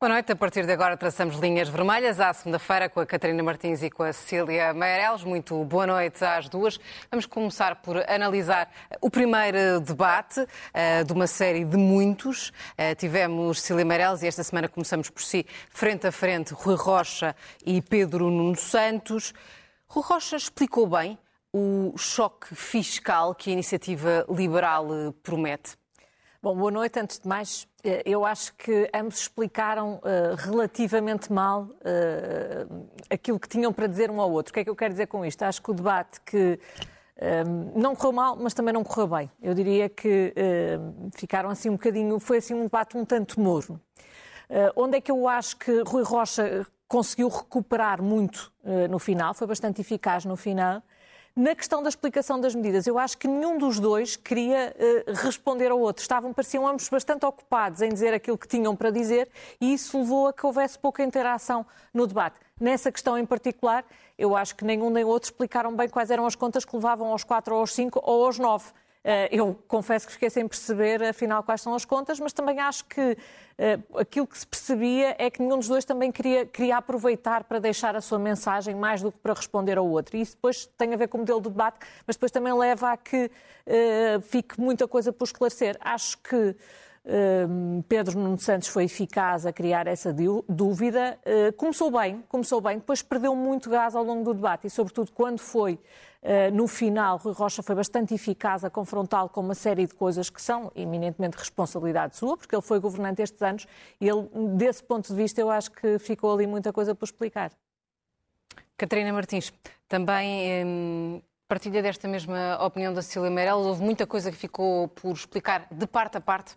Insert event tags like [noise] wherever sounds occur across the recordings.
Boa noite. A partir de agora traçamos linhas vermelhas à segunda-feira com a Catarina Martins e com a Cecília Meireles. Muito boa noite às duas. Vamos começar por analisar o primeiro debate uh, de uma série de muitos. Uh, tivemos Cecília Meireles e esta semana começamos por si, frente a frente, Rui Rocha e Pedro Nuno Santos. Rui Rocha explicou bem o choque fiscal que a iniciativa liberal eh, promete. Bom, boa noite. Antes de mais, eu acho que ambos explicaram uh, relativamente mal uh, aquilo que tinham para dizer um ao outro. O que é que eu quero dizer com isto? Acho que o debate que um, não correu mal, mas também não correu bem. Eu diria que uh, ficaram assim um bocadinho, foi assim um debate um tanto morno. onde é que eu acho que Rui Rocha conseguiu recuperar muito no final, foi bastante eficaz no final, na questão da explicação das medidas, eu acho que nenhum dos dois queria uh, responder ao outro. Estavam, pareciam ambos bastante ocupados em dizer aquilo que tinham para dizer e isso levou a que houvesse pouca interação no debate. Nessa questão em particular, eu acho que nenhum nem outro explicaram bem quais eram as contas que levavam aos quatro, ou aos cinco ou aos nove. Eh, eu confesso que fiquei sem perceber, afinal, quais são as contas, mas também acho que uh, aquilo que se percebia é que nenhum dos dois também queria, queria aproveitar para deixar a sua mensagem mais do que para responder ao outro. E isso depois tem a ver com o modelo de debate, mas depois também leva a que uh, fique muita coisa por esclarecer. Acho que Pedro Nuno Santos foi eficaz a criar essa dúvida. Começou bem, começou bem, depois perdeu muito gás ao longo do debate e, sobretudo, quando foi Uh, no final, Rui Rocha foi bastante eficaz a confrontá-lo com uma série de coisas que são eminentemente responsabilidade sua, porque ele foi governante estes anos e ele, desse ponto de vista, eu acho que ficou ali muita coisa por explicar. Catarina Martins, também hum, partilha desta mesma opinião da Cecília Meirelles? Houve muita coisa que ficou por explicar de parte a parte?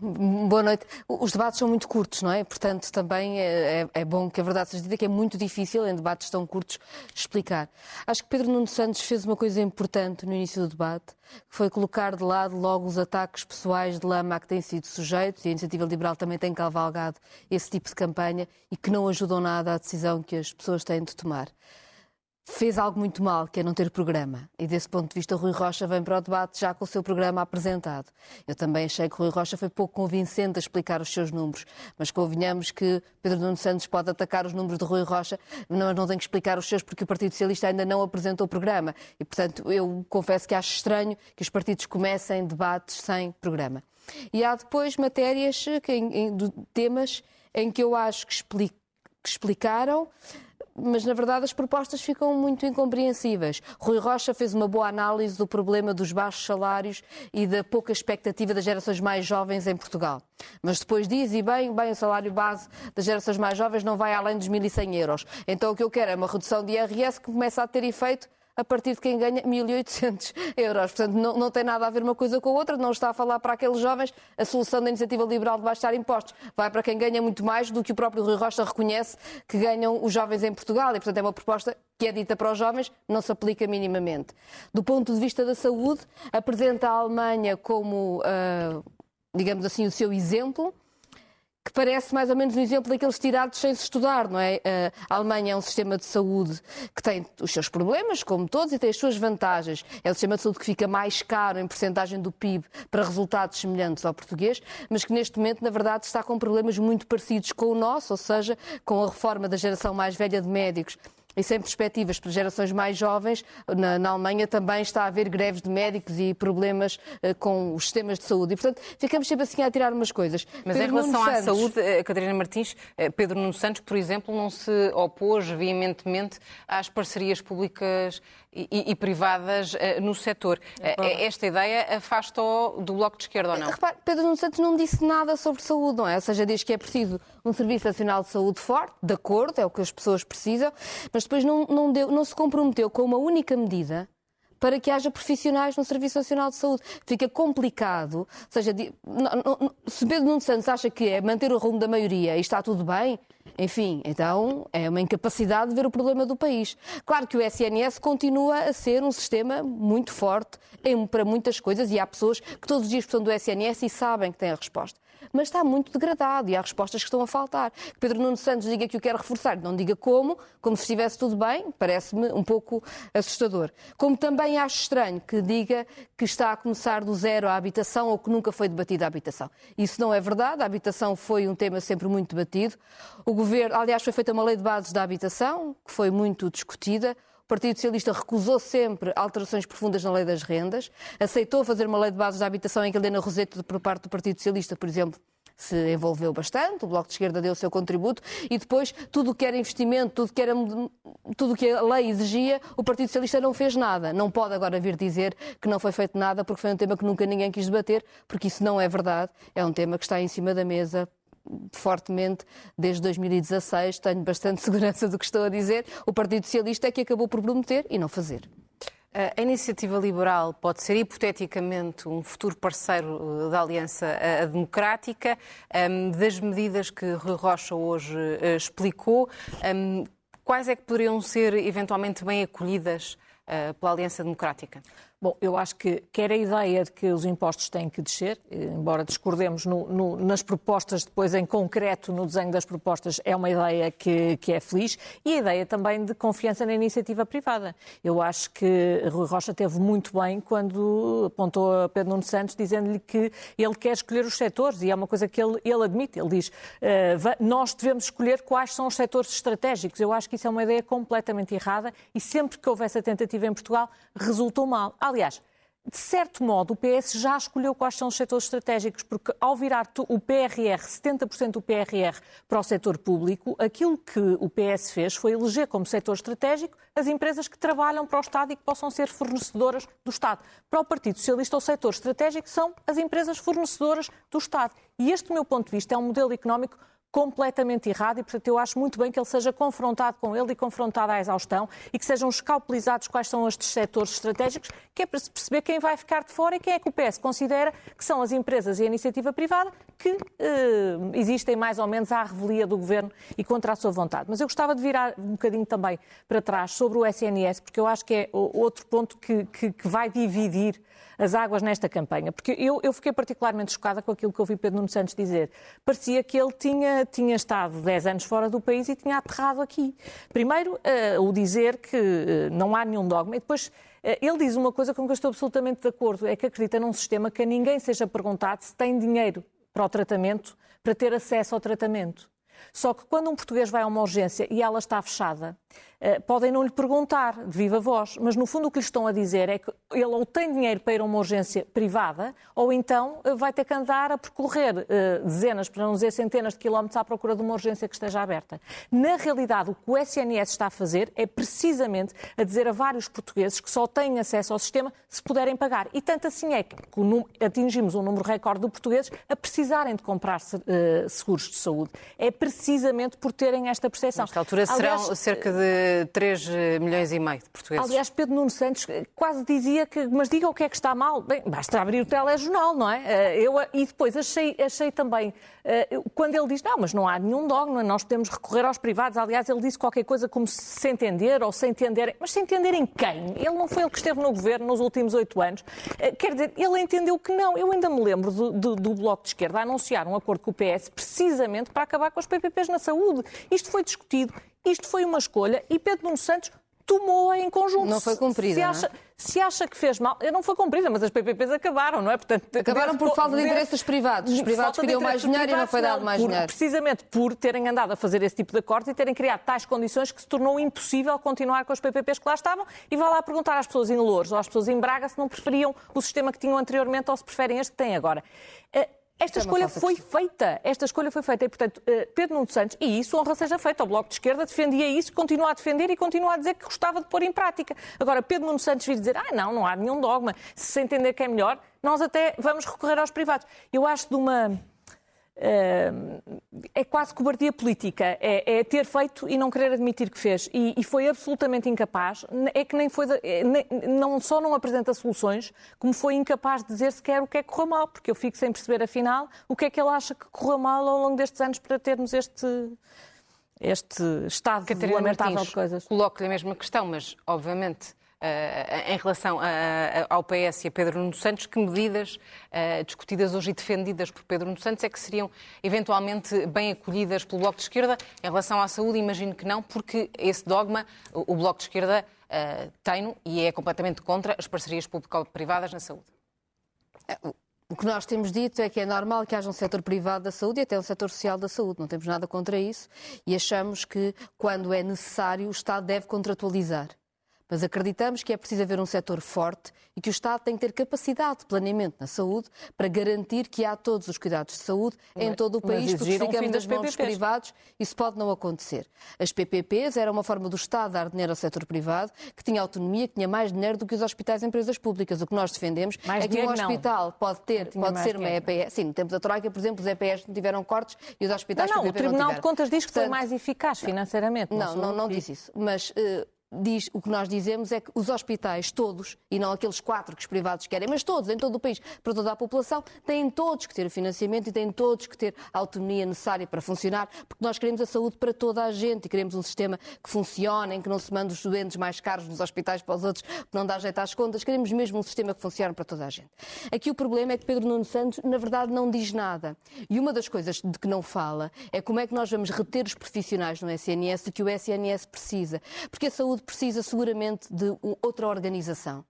Boa noite. Os debates são muito curtos, não é? Portanto, também é, é, é, bom que a verdade seja dita que é muito difícil em debates tão curtos explicar. Acho que Pedro Nuno Santos fez uma coisa importante no início do debate, que foi colocar de lado logo os ataques pessoais de lama a que têm sido sujeitos, e a Iniciativa Liberal também tem cavalgado esse tipo de campanha e que não ajudam nada à decisão que as pessoas têm de tomar fez algo muito mal, que é não ter programa. E desse ponto de vista, Rui Rocha vem para o debate já com o seu programa apresentado. Eu também achei que Rui Rocha foi pouco convincente a explicar os seus números, mas convenhamos que Pedro Nuno Santos pode atacar os números de Rui Rocha, mas não tem que explicar os seus porque o Partido Socialista ainda não apresentou o programa. E, portanto, eu confesso que acho estranho que os partidos comecem debates sem programa. E há depois matérias, que, em, em, temas em que eu acho que, explic, que explicaram mas na verdade as propostas ficam muito incompreensíveis. Rui Rocha fez uma boa análise do problema dos baixos salários e da pouca expectativa das gerações mais jovens em Portugal. Mas depois diz, e bem, bem, o salário base das gerações mais jovens não vai além dos 1.100 euros. Então o que eu quero é uma redução de IRS que comece a ter efeito a partir de quem ganha 1.800 euros. Portanto, não, não, tem nada a ver uma coisa com a outra, não está a falar para aqueles jovens a solução da iniciativa liberal de baixar impostos. Vai para quem ganha muito mais do que o próprio Rui Rocha reconhece que ganham os jovens em Portugal. E, portanto, é uma proposta que é dita para os jovens, não se aplica minimamente. Do ponto de vista da saúde, apresenta a Alemanha como, uh, digamos assim, o seu exemplo que parece mais ou menos um exemplo daqueles tirados sem se estudar, não é? A Alemanha é um sistema de saúde que tem os seus problemas, como todos, e tem as suas vantagens. É um sistema de saúde que fica mais caro em percentagem do PIB para resultados semelhantes ao português, mas que neste momento, na verdade, está com problemas muito parecidos com o nosso, ou seja, com a reforma da geração mais velha de médicos e sem perspectivas para gerações mais jovens, na, na, Alemanha também está a haver greves de médicos e problemas uh, com os sistemas de saúde. E, portanto, ficamos sempre assim a tirar umas coisas. Mas Pedro em relação à saúde, uh, Catarina Martins, uh, Pedro Nuno Santos, por exemplo, não se opôs veementemente às parcerias públicas e, e privadas no setor. Esta ideia afasta-o do Bloco de Esquerda ou não? Repare, Pedro Nuno Santos não disse nada sobre saúde, não é? Ou seja, diz que é preciso um Serviço Nacional de Saúde forte, de acordo, é o que as pessoas precisam, mas mas depois não, não, deu, não se comprometeu com uma única medida para que haja profissionais no Serviço Nacional de Saúde. Fica complicado. Ou seja, se Pedro Nuno Santos acha que é manter o rumo da maioria e está tudo bem, enfim, então é uma incapacidade de ver o problema do país. Claro que o SNS continua a ser um sistema muito forte em, para muitas coisas e há pessoas que todos os dias precisam do SNS e sabem que têm a resposta mas está muito degradado e há respostas que estão a faltar. Pedro Nuno Santos diga que o quer reforçar, não diga como, como se estivesse tudo bem, parece-me um pouco assustador. Como também acho estranho que diga que está a começar do zero a habitação ou que nunca foi debatida a habitação. Isso não é verdade, a habitação foi um tema sempre muito debatido. O governo, aliás, foi feita uma lei de bases da habitação, que foi muito discutida. O Partido Socialista recusou sempre alterações profundas na lei das rendas, aceitou fazer uma lei de bases da habitação em que Helena Roseta, por parte do Partido Socialista, por exemplo, se envolveu bastante, o Bloco de Esquerda deu o seu contributo e depois tudo o que era investimento, tudo que era tudo que a lei exigia, o Partido Socialista não fez nada. Não pode agora vir dizer que não foi feito nada porque foi um tema que nunca ninguém quis debater, porque isso não é verdade. É um tema que está em cima da mesa fortemente desde 2016, tenho bastante [laughs] segurança do que estou a dizer. O Partido Socialista é que acabou por prometer e não fazer. A iniciativa liberal pode ser hipoteticamente um futuro parceiro eh, da Aliança eh, Democrática. Das medidas que Rui Rocha hoje eh, explicou, quais é que poderiam ser eventualmente bem acolhidas pela Aliança Democrática? Bom, eu acho que quer a ideia de que os impostos têm que descer, embora discordemos no, no, nas propostas, depois em concreto no desenho das propostas, é uma ideia que, que, é feliz, e a ideia também de confiança na iniciativa privada. Eu acho que Rui Rocha teve muito bem quando apontou a Pedro Nuno Santos dizendo-lhe que ele quer escolher os setores, e é uma coisa que ele, ele admite. Ele diz, uh, nós devemos escolher quais são os setores estratégicos. Eu acho que isso é uma ideia completamente errada, e sempre que houve essa tentativa em Portugal, resultou mal. Aliás, de certo modo, o PS já escolheu quais são os setores estratégicos, porque ao virar o PRR, 70% do PRR para o setor público, aquilo que o PS fez foi eleger como setor estratégico as empresas que trabalham para o Estado e que possam ser fornecedoras do Estado. Para o Partido Socialista, o setor estratégico são as empresas fornecedoras do Estado. E este, do meu ponto de vista, é um modelo económico completamente errado e, portanto, eu acho muito bem que ele seja confrontado com ele e confrontado à exaustão e que sejam escalpelizados quais são estes setores estratégicos, que é para se perceber quem vai ficar de fora e quem é que o PS considera que são as empresas e a iniciativa privada que eh, existem mais ou menos à revelia do Governo e contra a sua vontade. Mas eu gostava de virar um bocadinho também para trás sobre o SNS, porque eu acho que é outro ponto que, que, que vai dividir as águas nesta campanha. Porque eu, eu fiquei particularmente chocada com aquilo que ouvi Pedro Nuno Santos dizer. Parecia que ele tinha, tinha estado 10 anos fora do país e tinha aterrado aqui. Primeiro, uh, o dizer que uh, não há nenhum dogma e depois. Ele diz uma coisa com que eu estou absolutamente de acordo, é que acredita num sistema que a ninguém seja perguntado se tem dinheiro para o tratamento, para ter acesso ao tratamento. Só que quando um português vai a uma urgência e ela está fechada, podem não lhe perguntar de viva voz, mas no fundo o que lhe estão a dizer é que ele ou tem dinheiro para ir a uma urgência privada, ou então eh, vai ter que andar a percorrer eh, dezenas, para não dizer centenas de quilómetros à procura de uma urgência que esteja aberta. Na realidade, o que o SNS está a fazer é precisamente a dizer a vários portugueses que só têm acesso ao sistema se puderem pagar. E tanto assim é que atingimos um número recorde de portugueses a precisarem de comprar seguros de saúde. É precisamente por terem esta percepção. Nesta altura serão Aliás, cerca de 3 eh, milhões e meio de portugueses. Aliás, Pedro Nuno Santos eh, quase dizia que, mas diga o que é que está mal. Bem, basta abrir o telejornal, não é? Eh, eu, e depois achei, achei também, quando ele diz, não, mas não há nenhum dogma, nós podemos recorrer aos privados. Aliás, ele disse qualquer coisa como se entender ou se entender. Mas se entender em quem? Ele não foi ele que esteve no governo nos últimos oito anos. Quer dizer, ele entendeu que não. Eu ainda me lembro do, do, do Bloco de Esquerda anunciar um acordo com o PS precisamente para acabar com as PPPs na saúde. Isto foi discutido isto foi uma escolha e Pedro Nuno Santos tomou-a em conjunto. Não foi cumprida. Se acha, se acha que fez mal, não foi cumprida, mas as PPPs acabaram, não é? Portanto, acabaram por falta de interesses privados. Os privados queriam mais dinheiro e não foi dado mais por, dinheiro. Precisamente por terem andado a fazer esse tipo de acordos e terem criado tais condições que se tornou impossível continuar com os PPPs que lá estavam. E vá lá perguntar às pessoas em Louros ou às pessoas em Braga se não preferiam o sistema que tinham anteriormente ou se preferem este que têm agora. Esta é escolha foi feita. Esta escolha foi feita. E, portanto, eh, Pedro Nuno Santos, e isso honra seja feita. O Bloco de Esquerda defendia isso, continua a defender e continua a dizer que gostava de pôr em prática. Agora, Pedro Nuno Santos vir dizer, ah, não, não há nenhum dogma. Se se entender que é melhor, nós até vamos recorrer aos privados. Eu acho de uma é quase cobardia política. É, é, ter feito e não querer admitir que fez. E, e foi absolutamente incapaz. É que nem foi. É, nem, não só não apresenta soluções, como foi incapaz de dizer sequer o que é que correu mal, porque eu fico sem perceber, afinal, o que é que ele acha que correu mal ao longo destes anos para termos este. Este estado Catarina lamentável Martins, de coisas. Coloco-lhe a mesma questão, mas obviamente em relação a, ao PS e a Pedro Nuno Santos, que medidas uh, discutidas hoje e defendidas por Pedro Nuno Santos é que seriam eventualmente bem acolhidas pelo Bloco de Esquerda? Em relação à saúde, imagino que não, porque esse dogma, o, Bloco de Esquerda uh, tem e é completamente contra as parcerias público-privadas na saúde. É, o que nós temos dito é que é normal que haja um setor privado da saúde e até um setor social da saúde. Não temos nada contra isso e achamos que, quando é necessário, o Estado deve contratualizar. Mas acreditamos que é preciso haver um setor forte e que o Estado tem que ter capacidade de planeamento na saúde para garantir que há todos os cuidados de saúde em todo o país, porque ficamos nas mãos dos privados, isso pode não acontecer. As PPPs era uma forma do Estado dar dinheiro ao setor privado, que tinha autonomia, que tinha mais dinheiro do que os hospitais e empresas públicas. O que nós defendemos mais é que um hospital não. pode ter, pode ser uma EPS. Sim, no tempo da Troika, por exemplo, os EPS não tiveram cortes e os hospitais não, não, o Tribunal de Contas diz que Portanto, foi mais eficaz financeiramente. Não, não, não, não disse isso. Mas uh, diz, o que nós dizemos é que os hospitais, todos, e não aqueles quatro que os privados querem, mas todos, em todo o país, para toda a população, têm todos que ter financiamento e têm todos que ter a autonomia necessária para funcionar, porque nós queremos a saúde para toda a gente e queremos um sistema que funcione, em que não se mande os doentes mais caros nos hospitais para os outros, que não dá jeito às contas. Queremos mesmo um sistema que funcione para toda a gente. Aqui o problema é que Pedro Nuno Santos, na verdade, não diz nada. E uma das coisas de que não fala é como é que nós vamos reter os profissionais no SNS que o SNS precisa. Porque a saúde precisa seguramente de outra organização,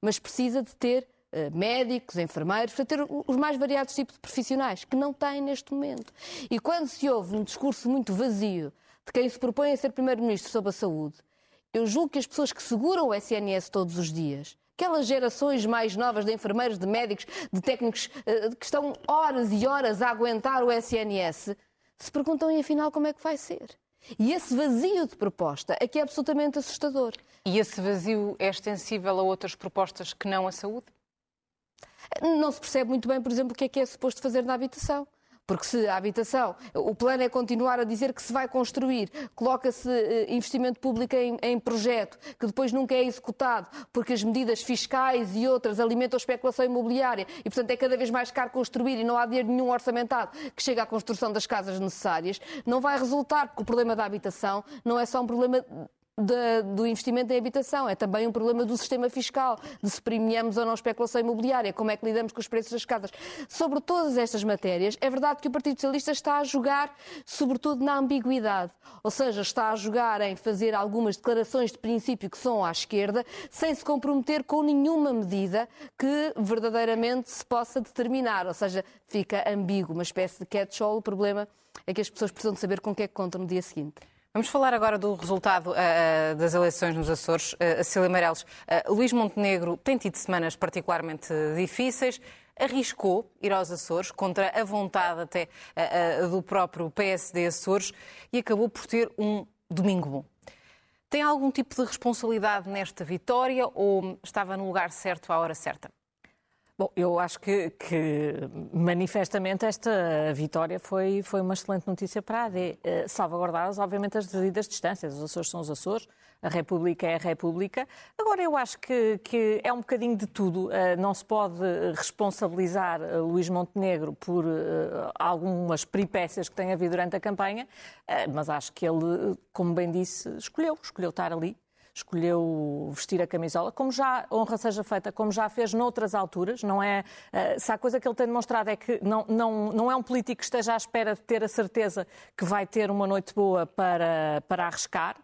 mas precisa de ter uh, médicos, enfermeiros, para ter os mais variados tipos de profissionais, que não tem neste momento. E quando se ouve um discurso muito vazio de quem se propõe a ser Primeiro-Ministro sobre a saúde, eu julgo que as pessoas que seguram o SNS todos os dias, aquelas gerações mais novas de enfermeiros, de médicos, de técnicos uh, que estão horas e horas a aguentar o SNS, se perguntam, e afinal, como é que vai ser? E esse vazio de proposta é que é absolutamente assustador. E esse vazio é extensível a outras propostas que não a saúde? Não se percebe muito bem, por exemplo, o que é que é suposto fazer na habitação. Porque se a habitação, o plano é continuar a dizer que se vai construir, coloca-se eh, investimento público em, em, projeto, que depois nunca é executado, porque as medidas fiscais e outras alimentam a especulação imobiliária e, portanto, é cada vez mais caro construir e não há dinheiro nenhum orçamentado que chegue à construção das casas necessárias, não vai resultar, porque o problema da habitação não é só um problema do investimento em habitação, é também um problema do sistema fiscal, de se premiamos ou não especulação imobiliária, como é que lidamos com os preços das casas. Sobre todas estas matérias, é verdade que o Partido Socialista está a jogar, sobretudo, na ambiguidade. Ou seja, está a jogar em fazer algumas declarações de princípio que são à esquerda, sem se comprometer com nenhuma medida que verdadeiramente se possa determinar. Ou seja, fica ambíguo, uma espécie de catch-all. O problema é que as pessoas precisam de saber com o que é que contam no dia seguinte. Vamos falar agora do resultado uh, das eleições nos Açores. Uh, Cília Meireles, uh, Luís Montenegro tem tido semanas particularmente difíceis. Arriscou ir aos Açores contra a vontade até uh, do próprio PSD Açores e acabou por ter um domingo bom. Tem algum tipo de responsabilidade nesta vitória ou estava no lugar certo à hora certa? Bom, eu acho que, que, manifestamente esta vitória foi, foi uma excelente notícia para a AD. Uh, eh, salvaguardadas, obviamente, as devidas distâncias. Os Açores são os Açores, a República é a República. Agora, eu acho que, que é um bocadinho de tudo. Uh, não se pode responsabilizar uh, Luís Montenegro por algumas peripécias que tem havido durante a campanha, mas acho que ele, como bem disse, escolheu, escolheu estar ali escolheu vestir a camisola, como já, honra seja feita, como já fez noutras alturas, não é, eh, se há coisa que ele tem demonstrado é que não, não, não é um político que esteja à espera de ter a certeza que vai ter uma noite boa para, para arriscar,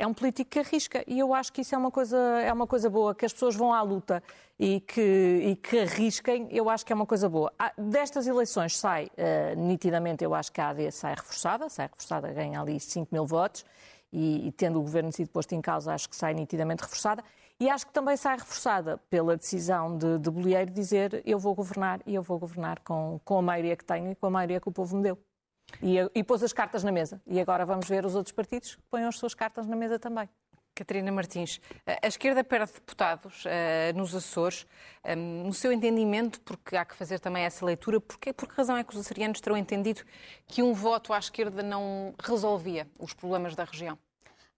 é um político que arrisca. E eu acho que isso é uma coisa, é uma coisa boa, que as pessoas vão à luta e que, e que arrisquem, eu acho que é uma coisa boa. Ah, destas eleições sai, uh, nitidamente, eu acho que a AD sai reforçada, sai reforçada, ganha ali 5 mil votos, e, e tendo o governo sido posto em causa, acho que sai nitidamente reforçada. E acho que também sai reforçada pela decisão de, de Bolieiro dizer eu vou governar e eu vou governar com, com a maioria que tenho e com a maioria que o povo me deu. E, e pôs as cartas na mesa. E agora vamos ver os outros partidos que põem as suas cartas na mesa também. Catarina Martins, a esquerda perde deputados uh, nos Açores. Um, no seu entendimento, porque há que fazer também essa leitura, porque, por que razão é que os açorianos terão entendido que um voto à esquerda não resolvia os problemas da região?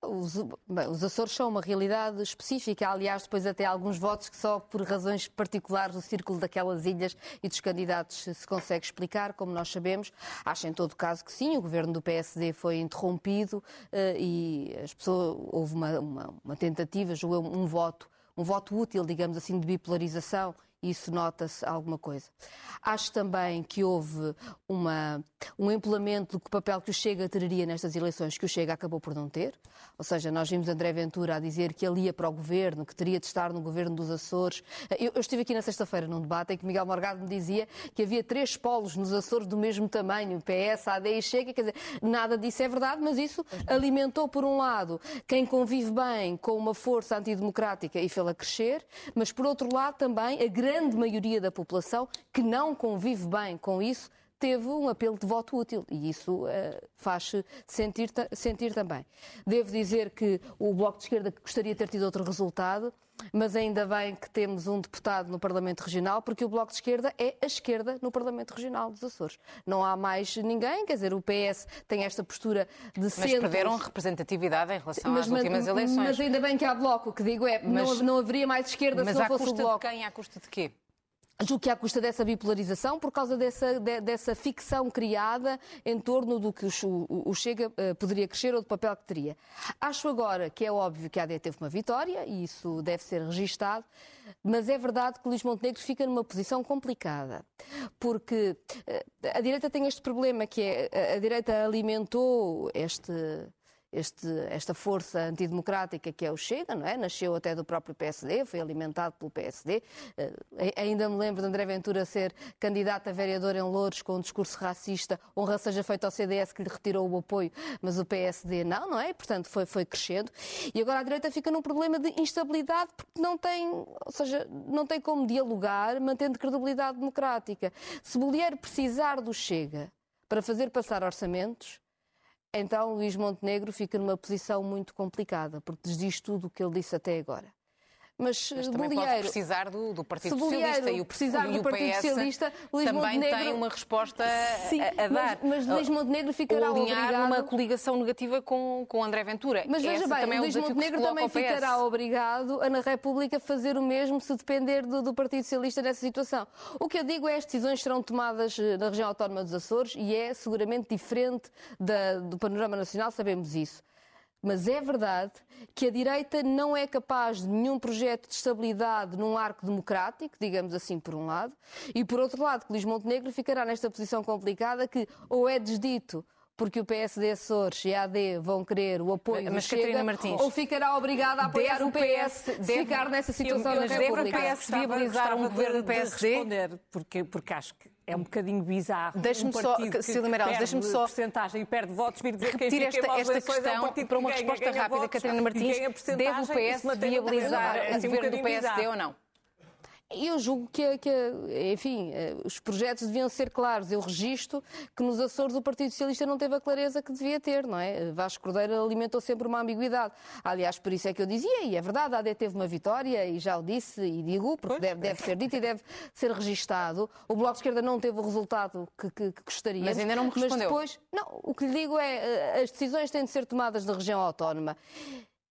Os, bem, os, Açores são uma realidade específica. Aliás, depois até alguns votos que só por razões particulares do círculo daquelas ilhas e dos candidatos se consegue explicar, como nós sabemos. Acho em todo caso que sim, o governo do PSD foi interrompido uh, e as pessoas, houve uma, uma, uma tentativa, um voto, um voto útil, digamos assim, de bipolarização isso nota-se alguma coisa. Acho também que houve uma, um empolamento do papel que o Chega teria nestas eleições, que o Chega acabou por não ter. Ou seja, nós vimos André Ventura a dizer que ele ia para o governo, que teria de estar no governo dos Açores. Eu, eu estive aqui na sexta-feira num debate em que Miguel Morgado me dizia que havia três polos nos Açores do mesmo tamanho, PS, AD e Chega. Quer dizer, nada disso é verdade, mas isso alimentou, por um lado, quem convive bem com uma força antidemocrática e fê-la crescer, mas por outro lado também a grande grande maioria da população que não convive bem com isso teve um apelo de voto útil e isso uh, faz sentir, sentir também. Devo dizer que o Bloco de Esquerda gostaria de ter tido outro resultado, mas ainda bem que temos um deputado no Parlamento Regional, porque o Bloco de Esquerda é a esquerda no Parlamento Regional dos Açores. Não há mais ninguém, quer dizer, o PS tem esta postura de mas centros... Mas perderam representatividade em relação mas, às últimas eleições. Mas ainda bem que há Bloco, o que digo é, mas, não, não haveria mais esquerda se não fosse o Bloco. Mas à custa de quem? À custa de quê? Julgo que à custa dessa bipolarização, por causa dessa, de, dessa ficção criada em torno do que o, o Chega uh, poderia crescer ou do papel que teria. Acho agora que é óbvio que a AD teve uma vitória e isso deve ser registado, mas é verdade que Luís Montenegro fica numa posição complicada, porque uh, a direita tem este problema que é a direita alimentou este este, esta força antidemocrática que é o Chega, não é? Nasceu até do próprio PSD, foi alimentado pelo PSD. Uh, eh, ainda me lembro de André Ventura ser candidato a vereador em Louros com um discurso racista, honra seja feita ao CDS que lhe retirou o apoio, mas o PSD não, não é? Portanto, foi, foi crescendo. E agora a direita fica num problema de instabilidade porque não tem, ou seja, não tem como dialogar mantendo credibilidade democrática. Se Bolheiro precisar do Chega para fazer passar orçamentos, então Luís Montenegro fica numa posição muito complicada, porque desdiz tudo o que ele disse até agora. Mas, mas também Bolieiro, pode precisar do, do Partido Socialista e o, precisar e do Partido PS Socialista, Luís também Montenegro... tem uma resposta Sim, a, a dar. Mas, mas Luís Montenegro ficará Ou alinhar obrigado... numa coligação negativa com, com André Ventura. Mas veja Esse bem, é Luís Montenegro também ficará obrigado a na República fazer o mesmo se depender do, do Partido Socialista nessa situação. O que eu digo é que as decisões serão tomadas eh, na região autónoma dos Açores e é seguramente diferente da, do panorama nacional, sabemos isso. Mas é verdade que a direita não é capaz de nenhum projeto de estabilidade num arco democrático, digamos assim, por um lado, e por outro lado, que Luís Montenegro ficará nesta posição complicada que ou é desdito porque o PSD Açores e a AD vão querer o apoio mas, do Chega, Martins, ou ficará obrigada a apoiar o PS, deve, ficar nessa situação eu, eu, na República. Deve o PS viabilizar um governo do PSD? responder, porque, porque acho que é um bocadinho bizarro. Deixe-me um só, Cília Meirelles, deixe-me só porcentagem e perde votos vir dizer repetir quem esta, esta questão é para uma resposta ganha rápida, Catarina Martins. Deve o PS viabilizar o governo do PSD ou não? Eu julgo que, que, enfim, eh, os projetos deviam ser claros. Eu registro que nos Açores o Partido Socialista não teve a clareza que devia ter, não é? Vasco Cordeiro alimentou sempre uma ambiguidade. Aliás, por isso é que eu dizia, e é verdade, a AD teve uma vitória, e já o disse e digo, porque deve, deve, ser dito e deve ser registado. O Bloco de Esquerda não teve o resultado que, que, que gostaria. Mas ainda não me respondeu. Mas depois, não, o que lhe digo é, eh, as decisões têm de ser tomadas na região autónoma.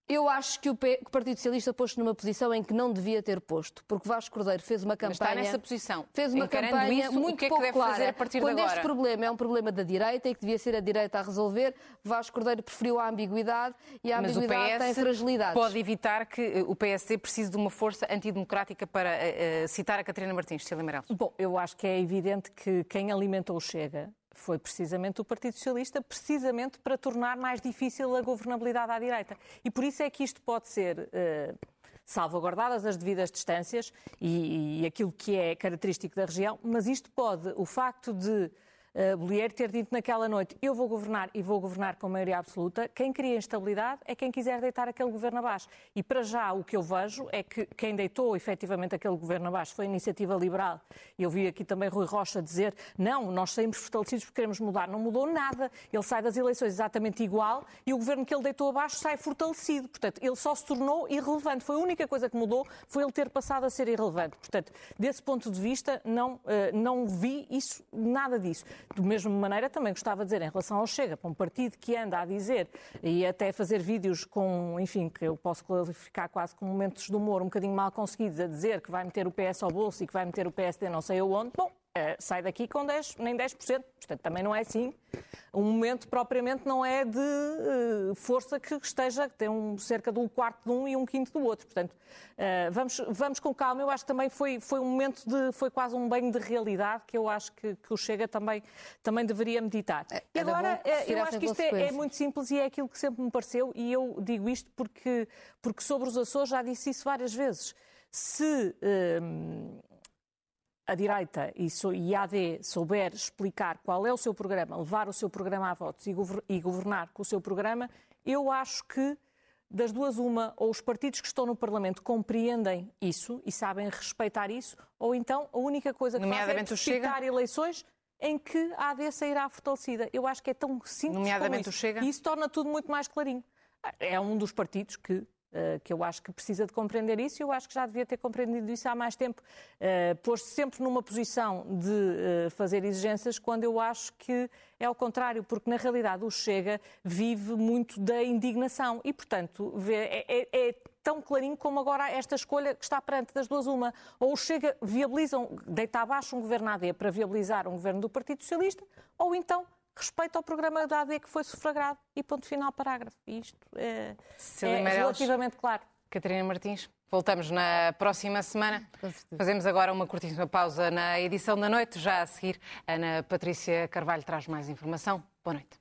Eu acho que o, Partido Socialista pôs-se numa posição em que não devia ter posto, porque Vasco Cordeiro fez uma campanha. Mas está nessa posição. Fez uma Encarando campanha isso, muito o que é que pouco deve clara. Fazer a partir Quando de agora? este problema é um problema da direita e que devia ser a direita a resolver, Vasco Cordeiro preferiu a ambiguidade e a Mas ambiguidade tem fragilidades. Pode evitar que eh, o PSD precise de uma força antidemocrática para uh, citar a Catarina Martins, Cília Meirelles. Bom, eu acho que é evidente que quem alimentou o Chega Foi precisamente o Partido Socialista, precisamente para tornar mais difícil a governabilidade à direita. E por isso é que isto pode ser. Uh, salvaguardadas as devidas distâncias e, e, aquilo que é característico da região, mas isto pode, o facto de uh, ter dito naquela noite eu vou governar e vou governar com maioria absoluta, quem cria instabilidade é quem quiser deitar aquele governo abaixo. E para já o que eu vejo é que quem deitou efetivamente aquele governo abaixo foi a iniciativa liberal. Eu vi aqui também Rui Rocha dizer não, nós saímos fortalecidos porque queremos mudar. Não mudou nada. Ele sai das eleições exatamente igual e o governo que ele deitou abaixo sai fortalecido. Portanto, ele só se tornou irrelevante. Foi a única coisa que mudou, foi ele ter passado a ser irrelevante. Portanto, desse ponto de vista, não, eh, não vi isso, nada disso. Do mesmo maneira, também gostava de dizer, em relação ao Chega, para um partido que anda a dizer e até fazer vídeos com, enfim, que eu posso qualificar quase como momentos de humor um bocadinho mal conseguidos, a dizer que vai meter o PS ao bolso e que vai meter o PSD não sei aonde, bom, sai daqui com 10, nem 10%. Portanto, também não é assim. O momento propriamente não é de uh, força que esteja, que tem um, cerca de um quarto de um e um quinto do outro. Portanto, uh, vamos, vamos com calma. Eu acho que também foi, foi um momento de, foi quase um banho de realidade que eu acho que, que o Chega também, também deveria meditar. É, e agora, eu acho que isto é, é, muito simples e é aquilo que sempre me pareceu e eu digo isto porque, porque sobre os Açores já disse isso várias vezes. Se a direita e a AD souber explicar qual é o seu programa, levar o seu programa a votos e governar com o seu programa, eu acho que das duas uma, ou os partidos que estão no Parlamento compreendem isso e sabem respeitar isso, ou então a única coisa que fazem é precipitar eleições em que a AD sairá fortalecida. Eu acho que é tão simples Nomeadamente como isso. O Chega. E isso torna tudo muito mais clarinho. É um dos partidos que que eu acho que precisa de compreender isso e eu acho que já devia ter compreendido isso há mais tempo. Uh, Pôs-se sempre numa posição de uh, fazer exigências quando eu acho que é ao contrário, porque na realidade o Chega vive muito da indignação e, portanto, vê, é, é, é tão clarinho como agora esta escolha que está perante das duas uma. Ou Chega viabilizam, deita abaixo um governo AD para viabilizar um governo do Partido Socialista, ou então respeito ao programa da AD que foi sufragado e ponto final parágrafo. E isto é, é relativamente claro. Catarina Martins, voltamos na próxima semana. Fazemos agora uma curtíssima pausa na edição da noite. Já a seguir, Ana Patrícia Carvalho traz mais informação. Boa noite.